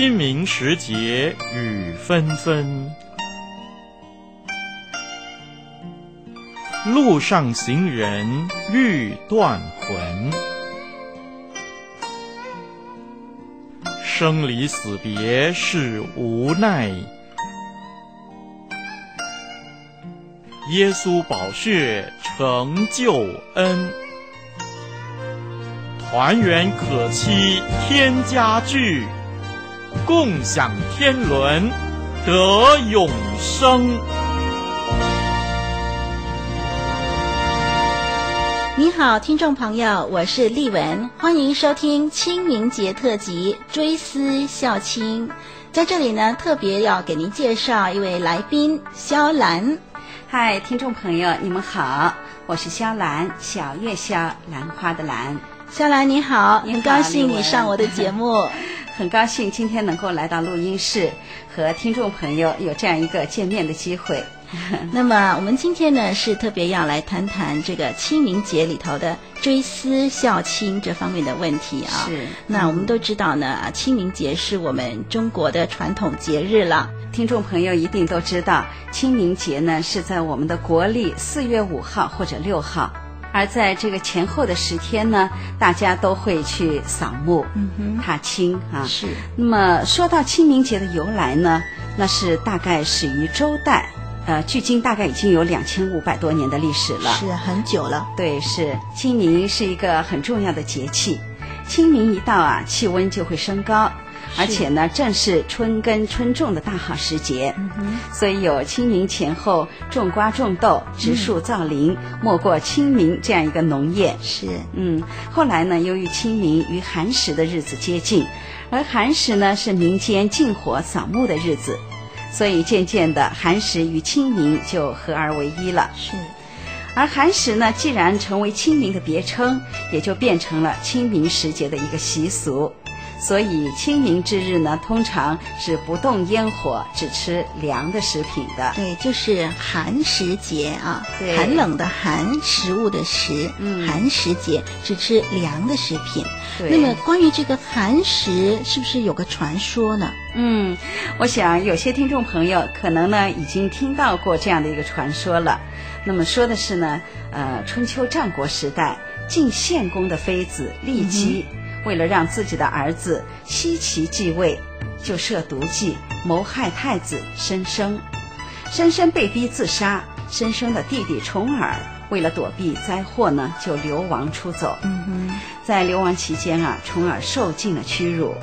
清明时节雨纷纷，路上行人欲断魂。生离死别是无奈，耶稣宝血成救恩。团圆可期天家聚，共享天伦得永生。你好，听众朋友，我是丽文，欢迎收听清明节特辑《追思孝亲》。在这里呢，特别要给您介绍一位来宾肖兰。嗨，听众朋友，你们好，我是肖兰，小月肖，兰花的兰。肖兰你好，很高兴你上我的节目，很高兴今天能够来到录音室，和听众朋友有这样一个见面的机会。那么我们今天呢是特别要来谈谈这个清明节里头的追思孝亲这方面的问题啊。是。那我们都知道呢，清明节是我们中国的传统节日了。听众朋友一定都知道，清明节呢是在我们的国历四月五号或者六号。而在这个前后的十天呢，大家都会去扫墓、嗯、踏青啊。是。那么说到清明节的由来呢，那是大概始于周代，呃，距今大概已经有两千五百多年的历史了。是很久了。对，是。清明是一个很重要的节气，清明一到啊，气温就会升高。而且呢，正是春耕春种的大好时节，嗯、所以有清明前后种瓜种豆、植树造林、嗯，莫过清明这样一个农业。是，嗯，后来呢，由于清明与寒食的日子接近，而寒食呢是民间禁火扫墓的日子，所以渐渐的寒食与清明就合而为一了。是，而寒食呢，既然成为清明的别称，也就变成了清明时节的一个习俗。所以清明之日呢，通常是不动烟火，只吃凉的食品的。对，就是寒食节啊，寒冷的寒，食物的食，嗯，寒食节只吃凉的食品。那么关于这个寒食，是不是有个传说呢？嗯，我想有些听众朋友可能呢已经听到过这样的一个传说了。那么说的是呢，呃，春秋战国时代晋献公的妃子骊姬。嗯为了让自己的儿子奚齐继位，就设毒计谋害太子申生。申生被逼自杀，申生的弟弟重耳为了躲避灾祸呢，就流亡出走。嗯，在流亡期间啊，重耳受尽了屈辱。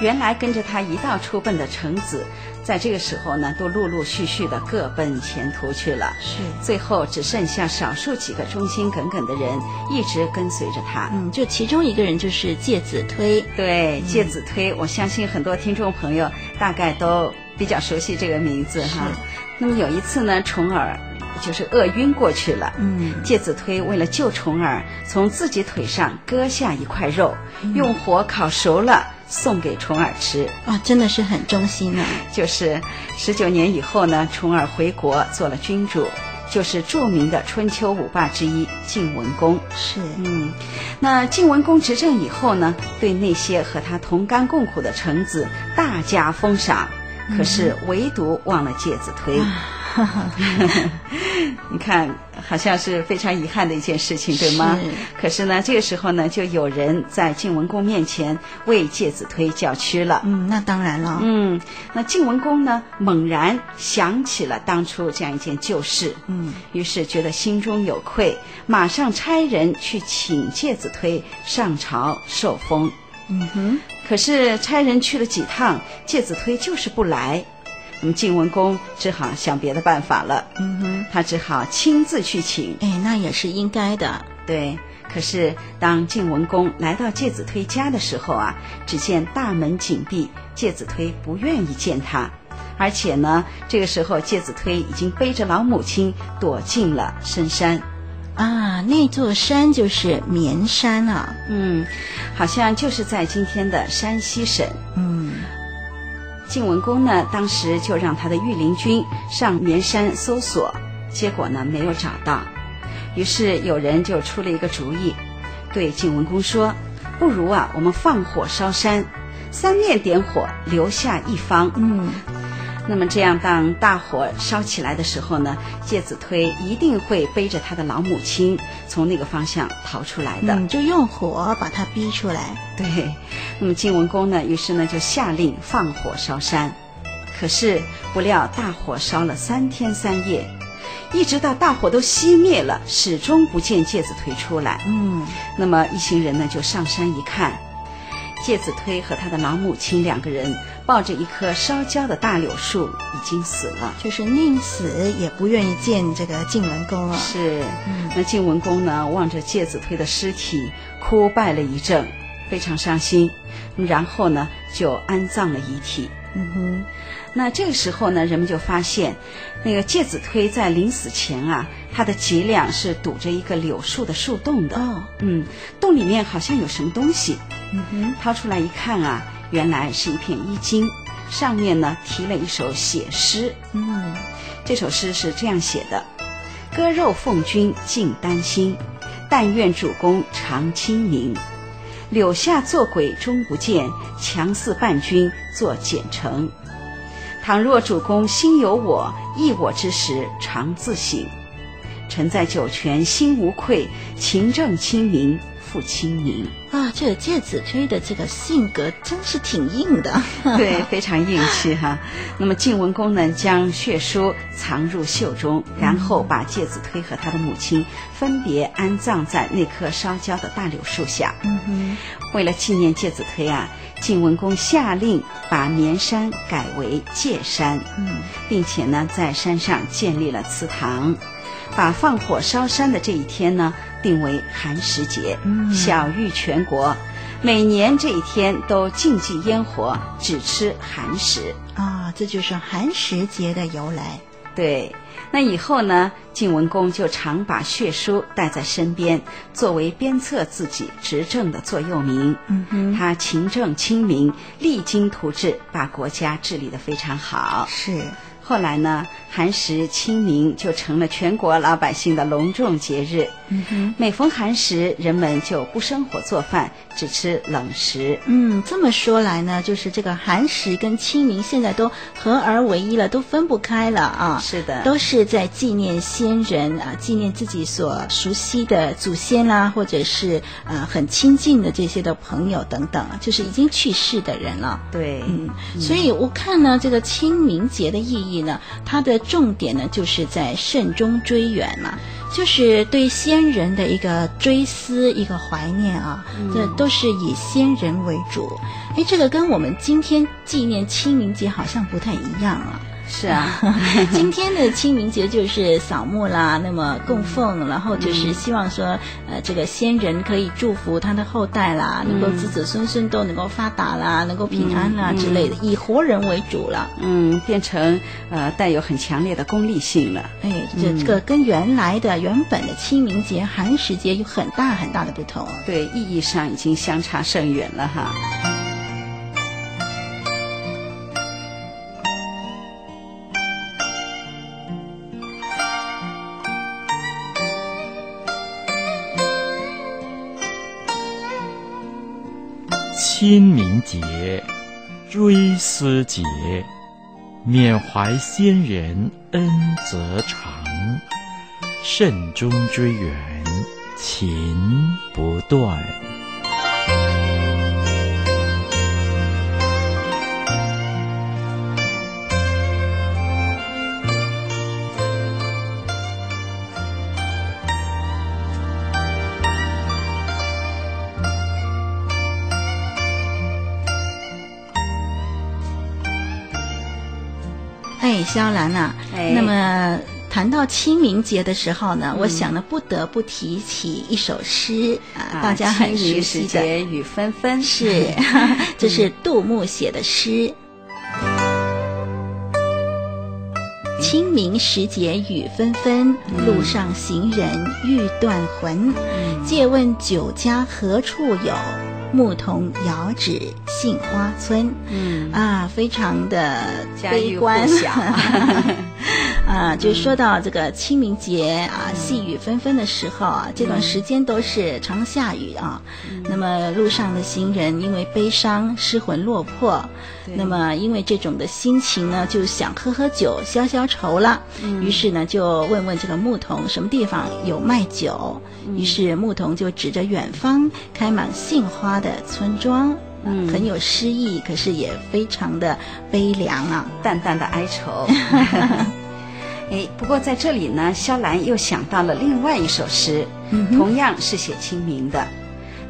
原来跟着他一道出奔的臣子，在这个时候呢，都陆陆续续的各奔前途去了。是，最后只剩下少数几个忠心耿耿的人一直跟随着他。嗯，就其中一个人就是介子推。对，介子推，我相信很多听众朋友大概都比较熟悉这个名字哈。那么有一次呢，重耳就是饿晕过去了。嗯，介子推为了救重耳，从自己腿上割下一块肉，嗯、用火烤熟了。送给重耳吃啊，真的是很忠心啊！就是十九年以后呢，重耳回国做了君主，就是著名的春秋五霸之一晋文公。是，嗯，那晋文公执政以后呢，对那些和他同甘共苦的臣子大加封赏，嗯、可是唯独忘了介子推。你看，好像是非常遗憾的一件事情，对吗？是。可是呢，这个时候呢，就有人在晋文公面前为介子推叫屈了。嗯，那当然了。嗯，那晋文公呢，猛然想起了当初这样一件旧事。嗯，于是觉得心中有愧，马上差人去请介子推上朝受封。嗯哼。可是差人去了几趟，介子推就是不来。晋文公只好想别的办法了，嗯哼，他只好亲自去请。哎，那也是应该的，对。可是当晋文公来到介子推家的时候啊，只见大门紧闭，介子推不愿意见他，而且呢，这个时候介子推已经背着老母亲躲进了深山。啊，那座山就是绵山啊，嗯，好像就是在今天的山西省，嗯。晋文公呢，当时就让他的御林军上绵山搜索，结果呢没有找到。于是有人就出了一个主意，对晋文公说：“不如啊，我们放火烧山，三面点火，留下一方。嗯，那么这样，当大火烧起来的时候呢，介子推一定会背着他的老母亲从那个方向逃出来的。嗯，就用火把他逼出来。对，那么晋文公呢，于是呢就下令放火烧山。可是不料大火烧了三天三夜，一直到大火都熄灭了，始终不见介子推出来。嗯，那么一行人呢就上山一看，介子推和他的老母亲两个人抱着一棵烧焦的大柳树，已经死了，就是宁死也不愿意见这个晋文公啊。是，那晋文公呢望着介子推的尸体，哭拜了一阵，非常伤心，然后呢就安葬了遗体。嗯哼。那这个时候呢，人们就发现，那个介子推在临死前啊，他的脊梁是堵着一个柳树的树洞的。哦，嗯，洞里面好像有什么东西。嗯哼，掏出来一看啊，原来是一片衣襟，上面呢题了一首写诗。嗯，这首诗是这样写的：割肉奉君尽丹心，但愿主公常清明。柳下做鬼终不见，强似伴君作蹇成。倘若主公心有我，忆我之时常自省。臣在九泉心无愧，勤政亲民复清明。啊，这个介子推的这个性格真是挺硬的，对，非常硬气哈。那么晋文公呢，将血书藏入袖中，然后把介子推和他的母亲分别安葬在那棵烧焦的大柳树下。为了纪念介子推啊。晋文公下令把绵山改为界山，嗯，并且呢，在山上建立了祠堂，把放火烧山的这一天呢，定为寒食节，嗯，晓諭全国，每年这一天都禁忌烟火，只吃寒食。啊，这就是寒食节的由来。对。那以后呢，晋文公就常把血书带在身边，作为鞭策自己执政的座右铭。嗯哼，他勤政亲民，励精图治，把国家治理得非常好。是。后来呢，寒食清明就成了全国老百姓的隆重节日。嗯哼，每逢寒食，人们就不生火做饭，只吃冷食。嗯，这么说来呢，就是这个寒食跟清明现在都合而为一了，都分不开了啊。是的，都是在纪念先人啊，纪念自己所熟悉的祖先啦，或者是呃很亲近的这些的朋友等等，就是已经去世的人了。对，嗯，所以我看呢，这个清明节的意义呢，它的重点呢，就是在慎终追远嘛，就是对先人的一个追思、一个怀念啊，这都是以先人为主。哎，这个跟我们今天纪念清明节好像不太一样啊。是啊，今天的清明节就是扫墓啦，那么供奉，然后就是希望说，呃，这个先人可以祝福他的后代啦，能够子子孙孙都能够发达啦，能够平安啦之类的，以活人为主了。嗯，变成呃带有很强烈的功利性了。哎，这这个跟原来的原本的清明节、寒食节有很大很大的不同。对，意义上已经相差甚远了哈。清明节、追思节，缅怀先人恩泽长，慎终追远，情不断。萧兰呐，那么谈到清明节的时候呢，嗯、我想呢，不得不提起一首诗啊，大家很熟悉的《雨纷纷》，是，这是杜牧写的诗。嗯、清明时节雨纷纷，嗯、路上行人欲断魂。嗯、借问酒家何处有？牧童遥指杏花村，嗯。啊，非常的悲观，啊，就说到这个清明节啊，细雨纷纷的时候啊，这段时间都是常下雨啊。嗯、那么路上的行人因为悲伤失魂落魄，那么因为这种的心情呢，就想喝喝酒消消愁了。嗯、于是呢，就问问这个牧童什么地方有卖酒。嗯、于是牧童就指着远方开满杏花的村庄。嗯，很有诗意，可是也非常的悲凉啊，淡淡的哀愁。哎，不过在这里呢，萧兰又想到了另外一首诗，嗯、同样是写清明的，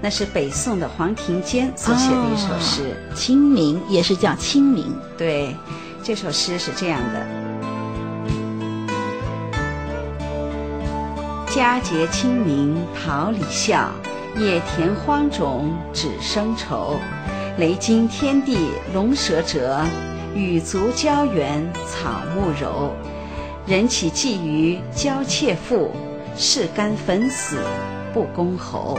那是北宋的黄庭坚所写的一首诗，哦《清明》也是叫《清明》。对，这首诗是这样的：佳节清明桃李笑，野田荒冢只生愁。雷惊天地龙蛇折，雨足郊原草木柔。人岂寄于娇妾妇，是干粉死不公侯。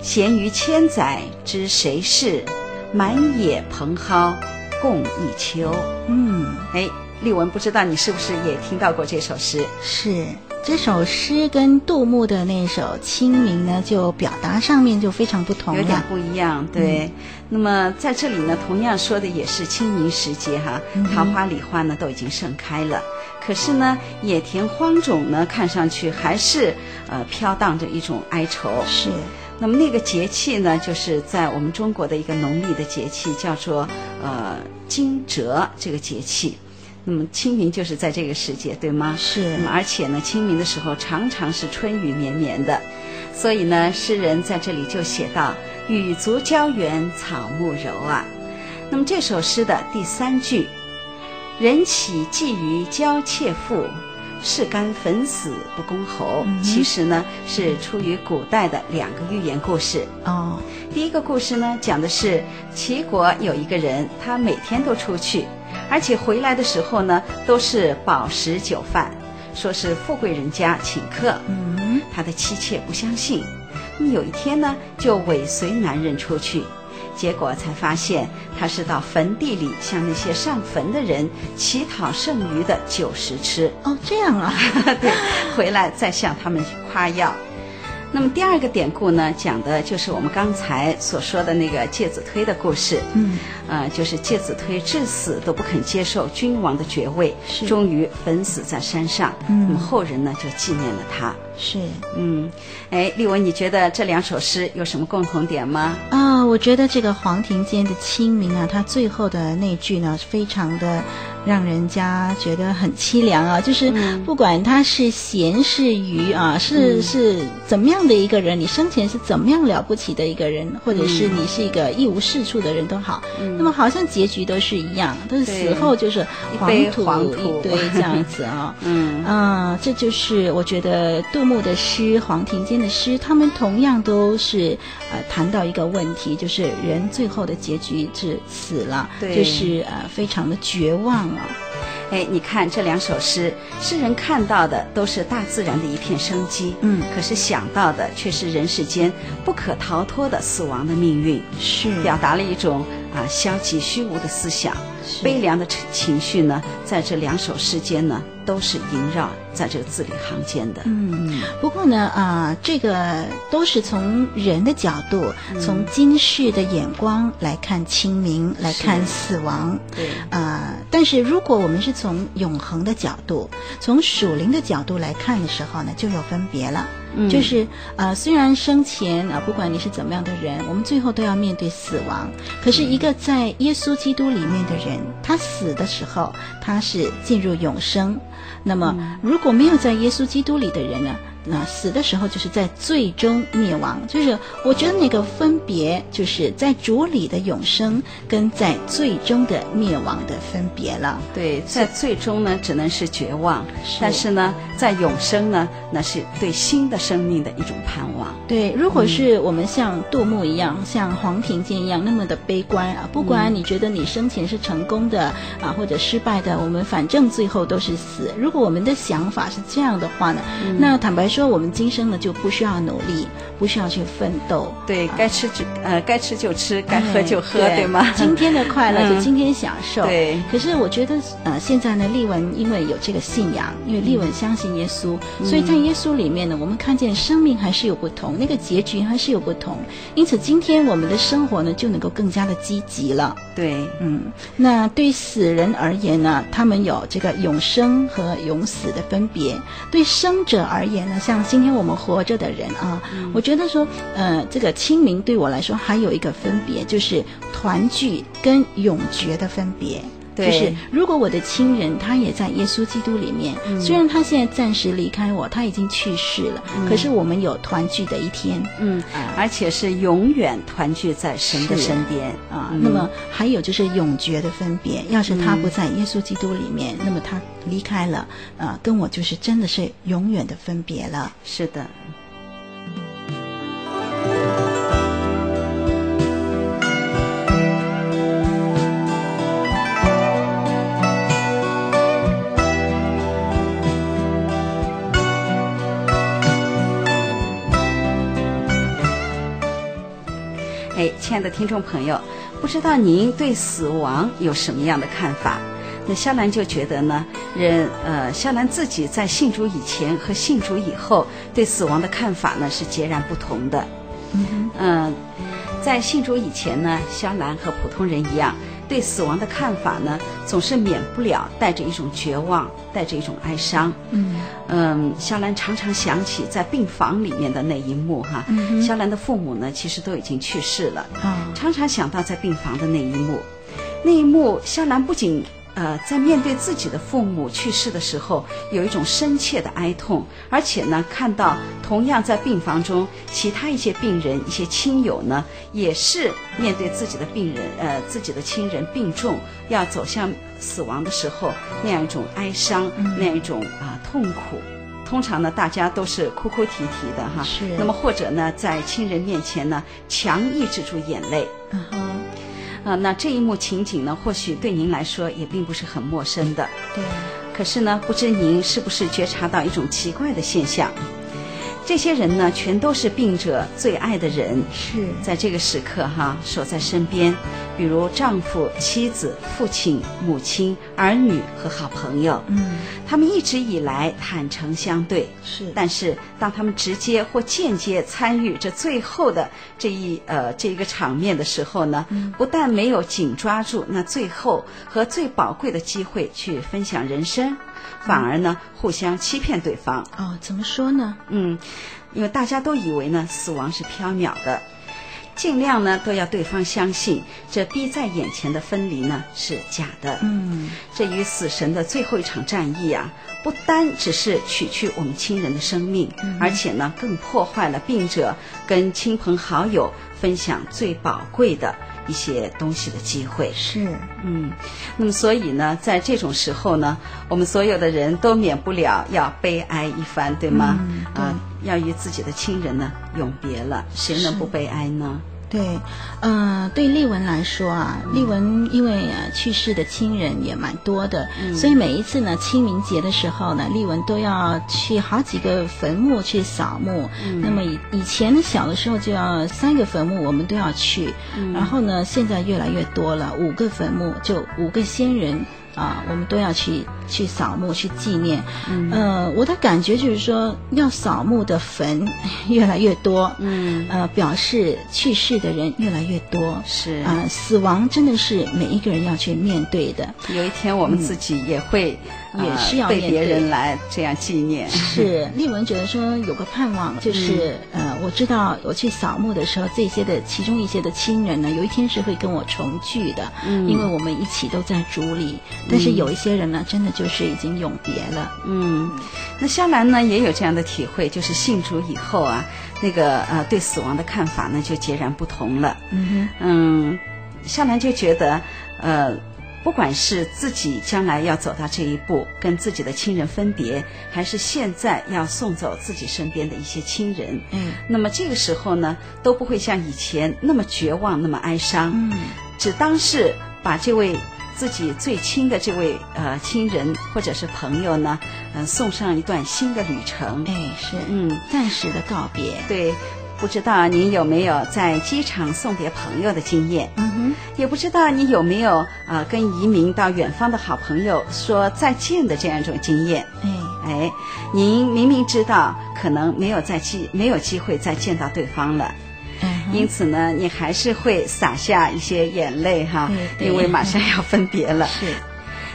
闲余千载知谁是？满野蓬蒿共一秋。嗯，哎，丽文，不知道你是不是也听到过这首诗？是。这首诗跟杜牧的那首《清明》呢，就表达上面就非常不同，有点不一样。对，嗯、那么在这里呢，同样说的也是清明时节哈，桃花、李花呢都已经盛开了，可是呢，野田荒冢呢，看上去还是呃飘荡着一种哀愁。是，那么那个节气呢，就是在我们中国的一个农历的节气，叫做呃惊蛰这个节气。那么清明就是在这个时节，对吗？是。那么而且呢，清明的时候常常是春雨绵绵的，所以呢，诗人在这里就写到：“雨足郊原草木柔啊。”那么这首诗的第三句，“人岂寄于郊妾妇，是干粉死不公侯”，嗯、其实呢是出于古代的两个寓言故事。哦，第一个故事呢讲的是齐国有一个人，他每天都出去。而且回来的时候呢，都是饱食酒饭，说是富贵人家请客。嗯，他的妻妾不相信。有一天呢，就尾随男人出去，结果才发现他是到坟地里向那些上坟的人乞讨剩余的酒食吃。哦，这样啊，对，回来再向他们夸耀。那么第二个典故呢，讲的就是我们刚才所说的那个介子推的故事。嗯，呃，就是介子推至死都不肯接受君王的爵位，是终于焚死在山上。嗯，那么后人呢就纪念了他。是，嗯，哎，丽文，你觉得这两首诗有什么共同点吗？啊，我觉得这个黄庭坚的《清明》啊，他最后的那句呢，非常的让人家觉得很凄凉啊。就是不管他是闲是愚啊，是是怎么样的一个人，你生前是怎么样了不起的一个人，或者是你是一个一无是处的人都好，那么好像结局都是一样，都是死后就是黄土一堆这样子啊。嗯啊，这就是我觉得杜。杜牧的诗，黄庭坚的诗，他们同样都是呃谈到一个问题，就是人最后的结局是死了，对就是呃非常的绝望啊。哎，你看这两首诗，诗人看到的都是大自然的一片生机，嗯，可是想到的却是人世间不可逃脱的死亡的命运，是表达了一种啊、呃、消极虚无的思想，是悲凉的情绪呢，在这两首诗间呢。都是萦绕在这个字里行间的。嗯，不过呢，啊、呃，这个都是从人的角度，嗯、从今世的眼光来看清明，来看死亡。对。啊、呃，但是如果我们是从永恒的角度，从属灵的角度来看的时候呢，就有分别了。嗯。就是啊、呃，虽然生前啊、呃，不管你是怎么样的人，我们最后都要面对死亡。可是，一个在耶稣基督里面的人，他死的时候，他是进入永生。那么，如果没有在耶稣基督里的人呢？那死的时候就是在最终灭亡，就是我觉得那个分别就是在主里的永生，跟在最终的灭亡的分别了。对，在最终呢，只能是绝望；是但是呢，在永生呢，那是对新的生命的一种盼望。对，如果是我们像杜牧一样，嗯、像黄庭坚一样那么的悲观啊，不管你觉得你生前是成功的啊，或者失败的，我们反正最后都是死。如果我们的想法是这样的话呢，嗯、那坦白说。说我们今生呢就不需要努力，不需要去奋斗，对，该吃就呃该吃就吃，该喝就喝，对，对吗？今天的快乐就今天享受。嗯、对。可是我觉得呃现在呢，丽文因为有这个信仰，因为丽文相信耶稣，嗯、所以在耶稣里面呢，我们看见生命还是有不同，那个结局还是有不同。因此今天我们的生活呢就能够更加的积极了。对，嗯，那对死人而言呢，他们有这个永生和永死的分别；对生者而言呢，像今天我们活着的人啊，嗯、我觉得说，呃，这个清明对我来说还有一个分别，就是团聚跟永绝的分别。对。就是如果我的亲人他也在耶稣基督里面，嗯、虽然他现在暂时离开我，他已经去世了，嗯、可是我们有团聚的一天，嗯，呃、而且是永远团聚在神的身边啊。那么还有就是永绝的分别，要是他不在耶稣基督里面，嗯、那么他离开了，啊、呃，跟我就是真的是永远的分别了。是的。亲爱的听众朋友，不知道您对死亡有什么样的看法？那肖兰就觉得呢，人呃，肖兰自己在信主以前和信主以后对死亡的看法呢是截然不同的。嗯，呃，在信主以前呢，肖兰和普通人一样。对死亡的看法呢，总是免不了带着一种绝望，带着一种哀伤。嗯嗯，肖兰常常想起在病房里面的那一幕哈。嗯，肖兰的父母呢，其实都已经去世了。啊，常常想到在病房的那一幕，那一幕，肖兰不仅。呃，在面对自己的父母去世的时候，有一种深切的哀痛，而且呢，看到同样在病房中其他一些病人、一些亲友呢，也是面对自己的病人，呃，自己的亲人病重要走向死亡的时候，那样一种哀伤，那样一种啊、呃、痛苦。通常呢，大家都是哭哭啼啼的哈。是。那么或者呢，在亲人面前呢，强抑制住眼泪。嗯哼。啊，那这一幕情景呢，或许对您来说也并不是很陌生的。对。可是呢，不知您是不是觉察到一种奇怪的现象？这些人呢，全都是病者最爱的人，是在这个时刻哈守在身边，比如丈夫、妻子、父亲、母亲、儿女和好朋友。嗯，他们一直以来坦诚相对，是。但是当他们直接或间接参与这最后的这一呃这一个场面的时候呢，嗯，不但没有紧抓住那最后和最宝贵的机会去分享人生。反而呢，互相欺骗对方。哦，怎么说呢？嗯，因为大家都以为呢，死亡是缥缈的，尽量呢都要对方相信这逼在眼前的分离呢是假的。嗯，这与死神的最后一场战役啊，不单只是取去我们亲人的生命，嗯、而且呢，更破坏了病者跟亲朋好友分享最宝贵的。一些东西的机会是，嗯，那么所以呢，在这种时候呢，我们所有的人都免不了要悲哀一番，对吗？啊、要与自己的亲人呢永别了，谁能不悲哀呢？对，呃，对丽文来说啊，丽文因为啊去世的亲人也蛮多的，嗯、所以每一次呢清明节的时候呢，丽文都要去好几个坟墓去扫墓。嗯、那么以以前小的时候就要三个坟墓，我们都要去，嗯、然后呢现在越来越多了，五个坟墓就五个先人。啊，我们都要去去扫墓去纪念。嗯，呃，我的感觉就是说，要扫墓的坟 越来越多。嗯，呃，表示去世的人越来越多。是啊，呃，死亡真的是每一个人要去面对的。有一天我们自己也会。嗯也是要被别人来这样纪念。是丽文觉得说有个盼望，就是、嗯、呃，我知道我去扫墓的时候，这些的其中一些的亲人呢，有一天是会跟我重聚的，嗯，因为我们一起都在主里。但是有一些人呢，真的就是已经永别了。嗯，那肖兰呢也有这样的体会，就是信主以后啊，那个呃对死亡的看法呢就截然不同了。嗯哼，嗯，肖兰就觉得呃。不管是自己将来要走到这一步，跟自己的亲人分别，还是现在要送走自己身边的一些亲人，嗯，那么这个时候呢，都不会像以前那么绝望，那么哀伤，嗯，只当是把这位自己最亲的这位呃亲人或者是朋友呢，嗯、呃，送上一段新的旅程。哎，是，嗯，暂时的告别。对，不知道您有没有在机场送别朋友的经验？嗯哼，也不知道你有没有啊、呃，跟移民到远方的好朋友说再见的这样一种经验？哎哎，您明明知道可能没有再机没有机会再见到对方了。因此呢，你还是会洒下一些眼泪哈，因为马上要分别了。是，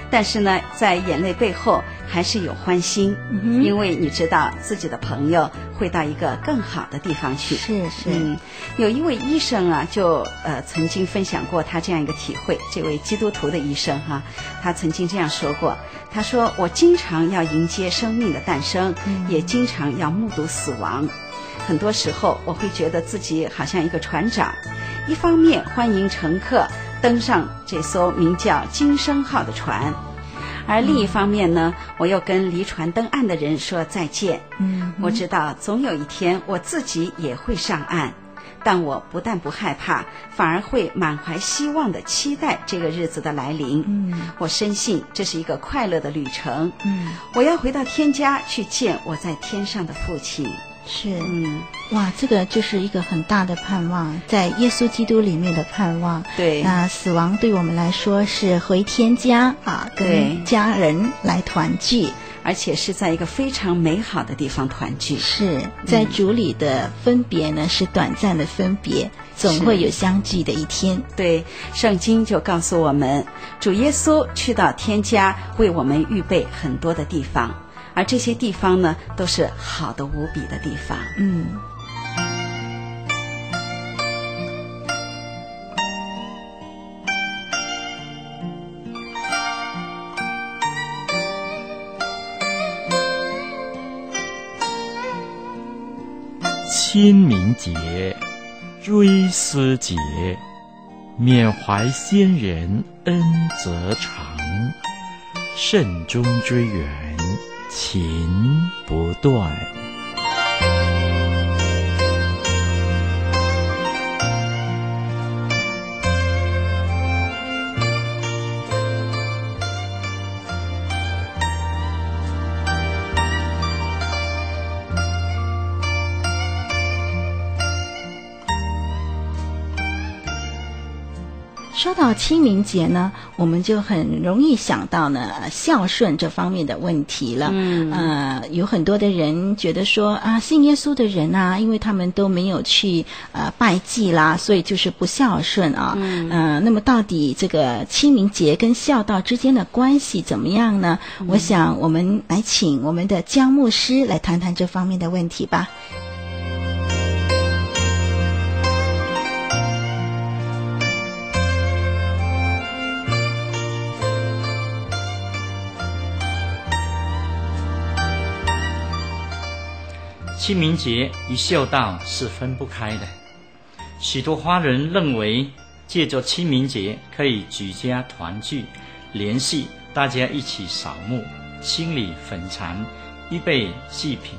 但是呢，在眼泪背后还是有欢心，嗯，因为你知道自己的朋友会到一个更好的地方去。是是，嗯，有一位医生啊，就呃曾经分享过他这样一个体会。这位基督徒的医生哈，他曾经这样说过：他说，我经常要迎接生命的诞生，嗯，也经常要目睹死亡。很多时候，我会觉得自己好像一个船长，一方面欢迎乘客登上这艘名叫“金生号”的船，而另一方面呢，我又跟离船登岸的人说再见。嗯，我知道总有一天我自己也会上岸，但我不但不害怕，反而会满怀希望的期待这个日子的来临。嗯，我深信这是一个快乐的旅程。嗯，我要回到天家去见我在天上的父亲。是，嗯，哇，这个就是一个很大的盼望，在耶稣基督里面的盼望。对，那死亡对我们来说是回天家啊，跟家人来团聚，而且是在一个非常美好的地方团聚。是在主里的分别呢，是短暂的分别，总会有相聚的一天。对，圣经就告诉我们，主耶稣去到天家，为我们预备很多的地方。而这些地方呢，都是好的无比的地方。嗯。清明节，追思节，缅怀先人恩泽长，慎终追远。情不断。说到清明节呢，我们就很容易想到呢孝顺这方面的问题了。嗯，呃，有很多的人觉得说啊，信耶稣的人啊，因为他们都没有去呃拜祭啦，所以就是不孝顺啊。嗯，呃，那么到底这个清明节跟孝道之间的关系怎么样呢？嗯，我想我们来请我们的江牧师来谈谈这方面的问题吧。清明节与孝道是分不开的。许多华人认为，借着清明节可以举家团聚，联系大家一起扫墓、清理坟场、预备祭品、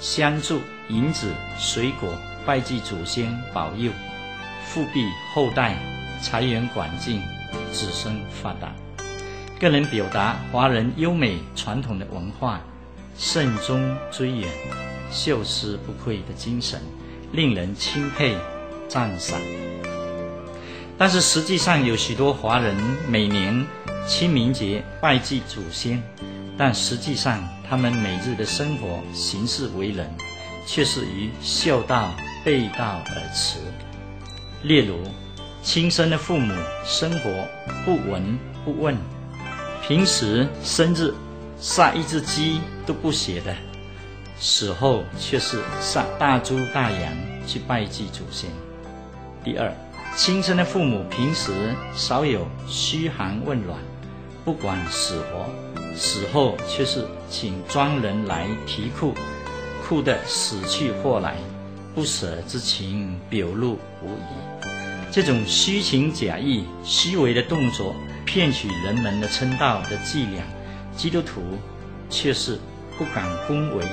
香烛、银子、水果，拜祭祖先保佑、护庇后代、财源广进、子孙发达，更能表达华人优美传统的文化，慎终追远。秀丝不愧的精神，令人钦佩赞赏。但是实际上，有许多华人每年清明节拜祭祖先，但实际上他们每日的生活行事为人，却是与孝道背道而驰。例如，亲生的父母生活不闻不问，平时生日杀一只鸡都不写的。死后却是杀大猪大羊去拜祭祖先。第二，亲生的父母平时少有嘘寒问暖，不管死活，死后却是请庄人来啼哭，哭得死去活来，不舍之情表露无遗。这种虚情假意、虚伪的动作，骗取人们的称道的伎俩，基督徒却是不敢恭维。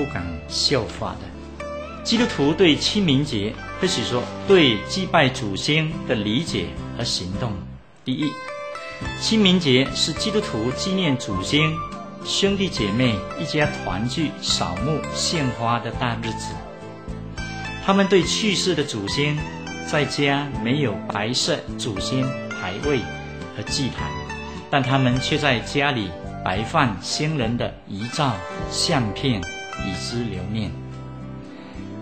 不敢效法的基督徒对清明节，或许说对祭拜祖先的理解和行动。第一，清明节是基督徒纪念祖先、兄弟姐妹一家团聚、扫墓、献花的大日子。他们对去世的祖先，在家没有摆设祖先牌位和祭坛，但他们却在家里摆放先人的遗照、相片，以资留念。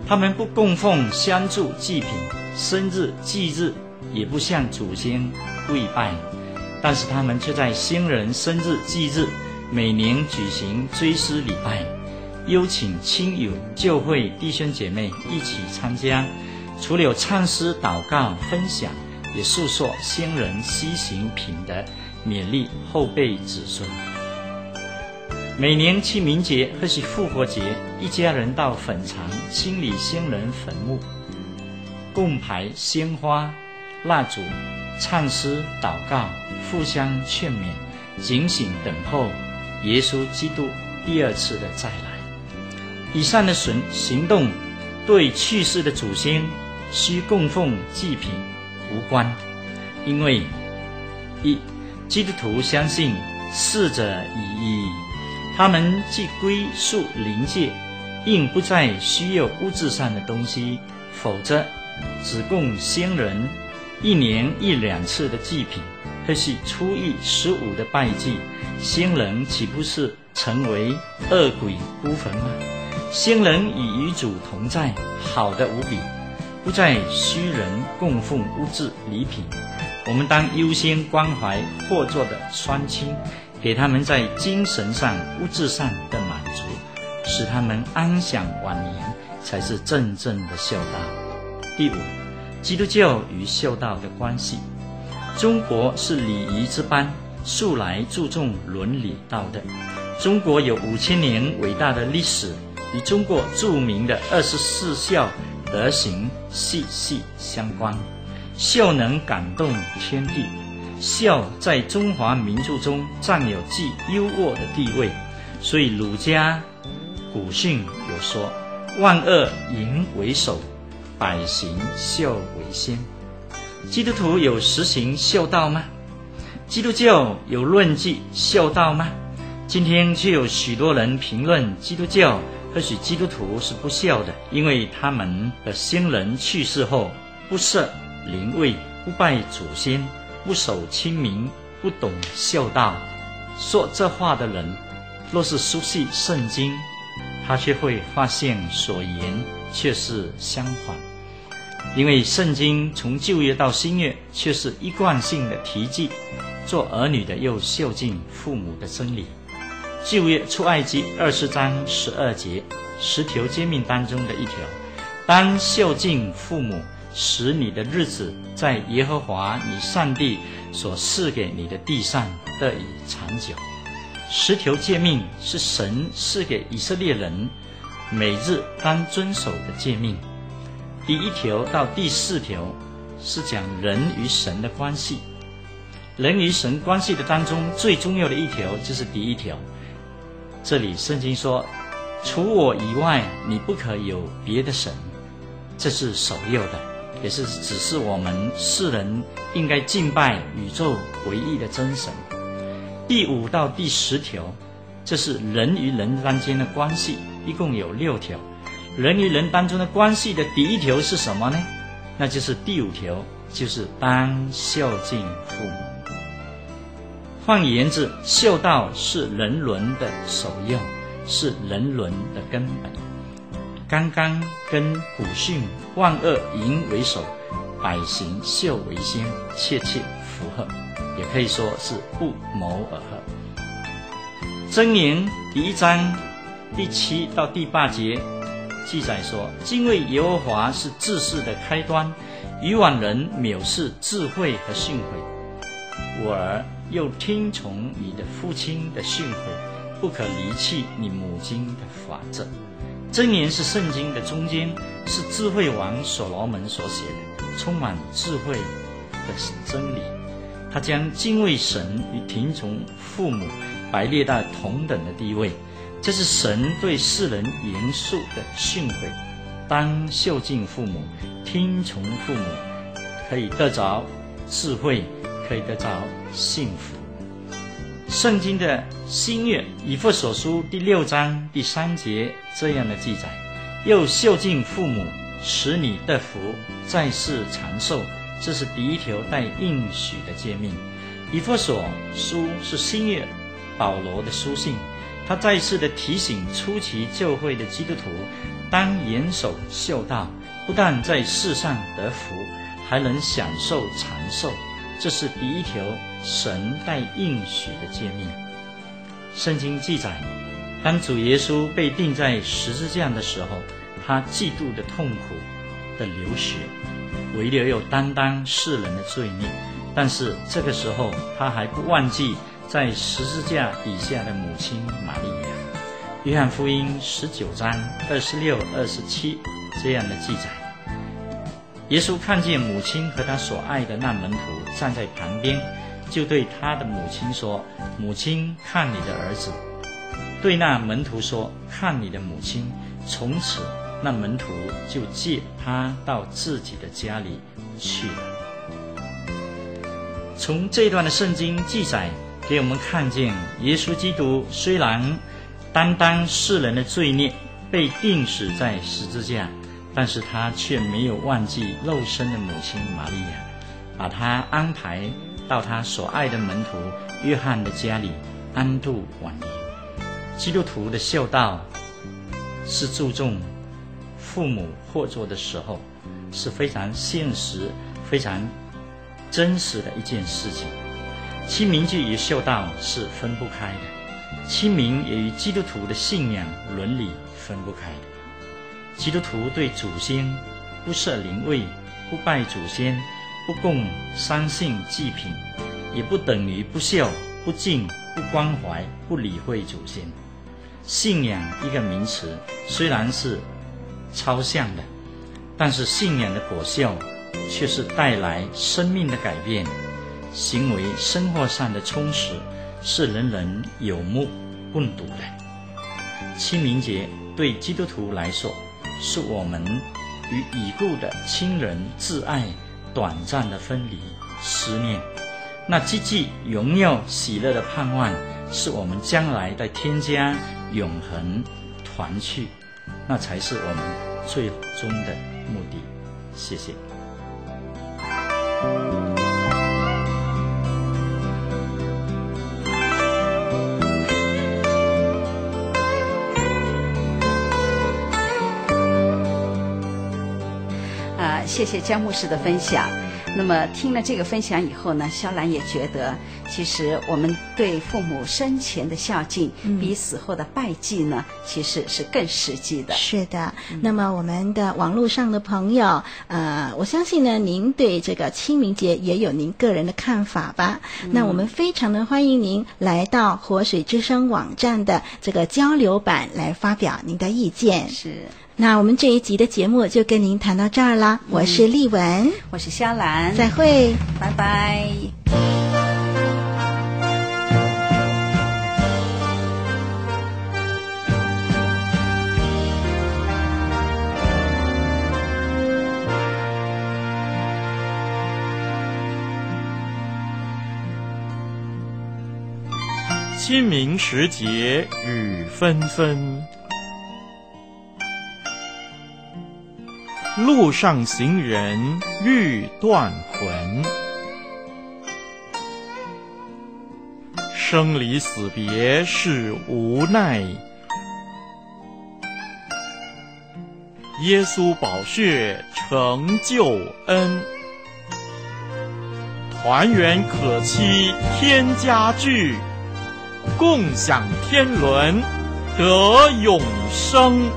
他们不供奉香烛祭品，生日忌日也不向祖先跪拜。但是他们却在先人生日忌日，每年举行追思礼拜，邀请亲友、教会弟兄姐妹一起参加。除了有唱诗、祷告、分享，也述说先人西行品德，勉励后辈子孙。每年清明节或是复活节，一家人到坟场清理先人坟墓，供牌鲜花、蜡烛。唱诗、祷告，互相劝勉，警醒等候耶稣基督第二次的再来。以上的行行动，对去世的祖先需供奉祭品无关，因为一基督徒相信逝者已矣，他们既归宿灵界，应不再需要物质上的东西，否则只供先人。一年一两次的祭品，或是初一十五的拜祭，先人岂不是成为恶鬼孤坟吗？先人与与主同在，好的无比，不再需人供奉物质礼品。我们当优先关怀或作的双亲，给他们在精神上、物质上的满足，使他们安享晚年，才是真正的孝道。第五。基督教与孝道的关系。中国是礼仪之邦，素来注重伦理道德。中国有五千年伟大的历史，与中国著名的二十四孝德行息息相关。孝能感动天地，孝在中华民族中占有极优渥的地位。所以儒家古训有说：“万恶淫为首。”百行孝为先，基督徒有实行孝道吗？基督教有论记孝道吗？今天却有许多人评论基督教，或许基督徒是不孝的，因为他们的先人去世后不设灵位，不拜祖先，不守清明，不懂孝道。说这话的人，若是熟悉圣经，他却会发现所言却是相反。因为圣经从旧约到新约，却是一贯性的提及做儿女的要孝敬父母的真理。旧约出埃及二十章十二节十条诫命当中的一条，当孝敬父母，使你的日子在耶和华你上帝所赐给你的地上得以长久。十条诫命是神赐给以色列人每日当遵守的诫命。第一条到第四条是讲人与神的关系，人与神关系的当中最重要的一条就是第一条。这里圣经说，除我以外，你不可有别的神，这是首要的，也是指示我们世人应该敬拜宇宙唯一的真神。第五到第十条，这是人与人之间的关系，一共有六条。人与人当中的关系的第一条是什么呢？那就是第五条，就是当孝敬父母。换言之，孝道是人伦的首要，是人伦的根本。刚刚跟古训“万恶淫为首，百行孝为先”切切符合，也可以说是不谋而合。箴言第一章第七到第八节。记载说，敬畏耶和华是智识的开端，愚妄人藐视智慧和训诲。我儿，又听从你的父亲的训诲，不可离弃你母亲的法则。箴言是圣经的中间，是智慧王所罗门所写的，充满智慧的真理。他将敬畏神与听从父母摆列到同等的地位。这是神对世人严肃的训诲，当孝敬父母，听从父母，可以得着智慧，可以得着幸福。圣经的新约以弗所书第六章第三节这样的记载：又孝敬父母，使你得福，在世长寿。这是第一条带应许的诫命。以弗所书是新约保罗的书信，他再次的提醒初期教会的基督徒，当严守孝道，不但在世上得福，还能享受长寿。这是第一条神带应许的诫命。圣经记载，当主耶稣被钉在十字架的时候，他极度的痛苦的流血，为了要担当世人的罪孽。但是这个时候，他还不忘记在十字架底下的母亲玛利亚。约翰福音十九章二十六、二十七这样的记载。耶稣看见母亲和他所爱的那门徒站在旁边，就对他的母亲说：“母亲，看你的儿子。”对那门徒说：“看你的母亲。”从此，那门徒就接他到自己的家里去了。从这段的圣经记载，给我们看见，耶稣基督虽然担当世人的罪孽，被钉死在十字架。但是他却没有忘记肉身的母亲玛利亚，把他安排到他所爱的门徒约翰的家里安度晚年。基督徒的孝道是注重父母活着的时候，是非常现实、非常真实的一件事情。清明节与孝道是分不开的，清明也与基督徒的信仰伦理分不开的。基督徒对祖先不设灵位，不拜祖先，不供三牲祭品，也不等于不孝、不敬、不关怀、不理会祖先。信仰一个名词，虽然是抽象的，但是信仰的果效却是带来生命的改变，行为生活上的充实，是人人有目共睹的。清明节对基督徒来说，是我们与已故的亲人挚爱短暂的分离思念，那积极荣耀喜乐的盼望，是我们将来在添加永恒团聚，那才是我们最终的目的。谢谢。谢谢江牧师的分享。那么听了这个分享以后呢，肖兰也觉得，其实我们对父母生前的孝敬，比死后的拜祭呢，嗯、其实是更实际的。是的。那么我们的网络上的朋友，呃，我相信呢，您对这个清明节也有您个人的看法吧？嗯、那我们非常的欢迎您来到活水之声网站的这个交流版来发表您的意见。是。那我们这一集的节目就跟您谈到这儿了。嗯、我是丽文，我是肖兰，再会，拜拜。清明时节雨纷纷。路上行人欲断魂，生离死别是无奈。耶稣宝血成救恩，团圆可期天家聚，共享天伦得永生。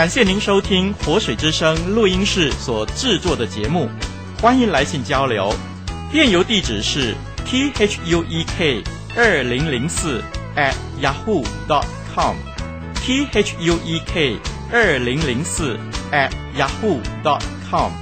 感谢您收听活水之声录音室所制作的节目，欢迎来信交流。电邮地址是 t h u e k 二零零四 at yahoo dot com t h u e k 二零零四 at yahoo dot com。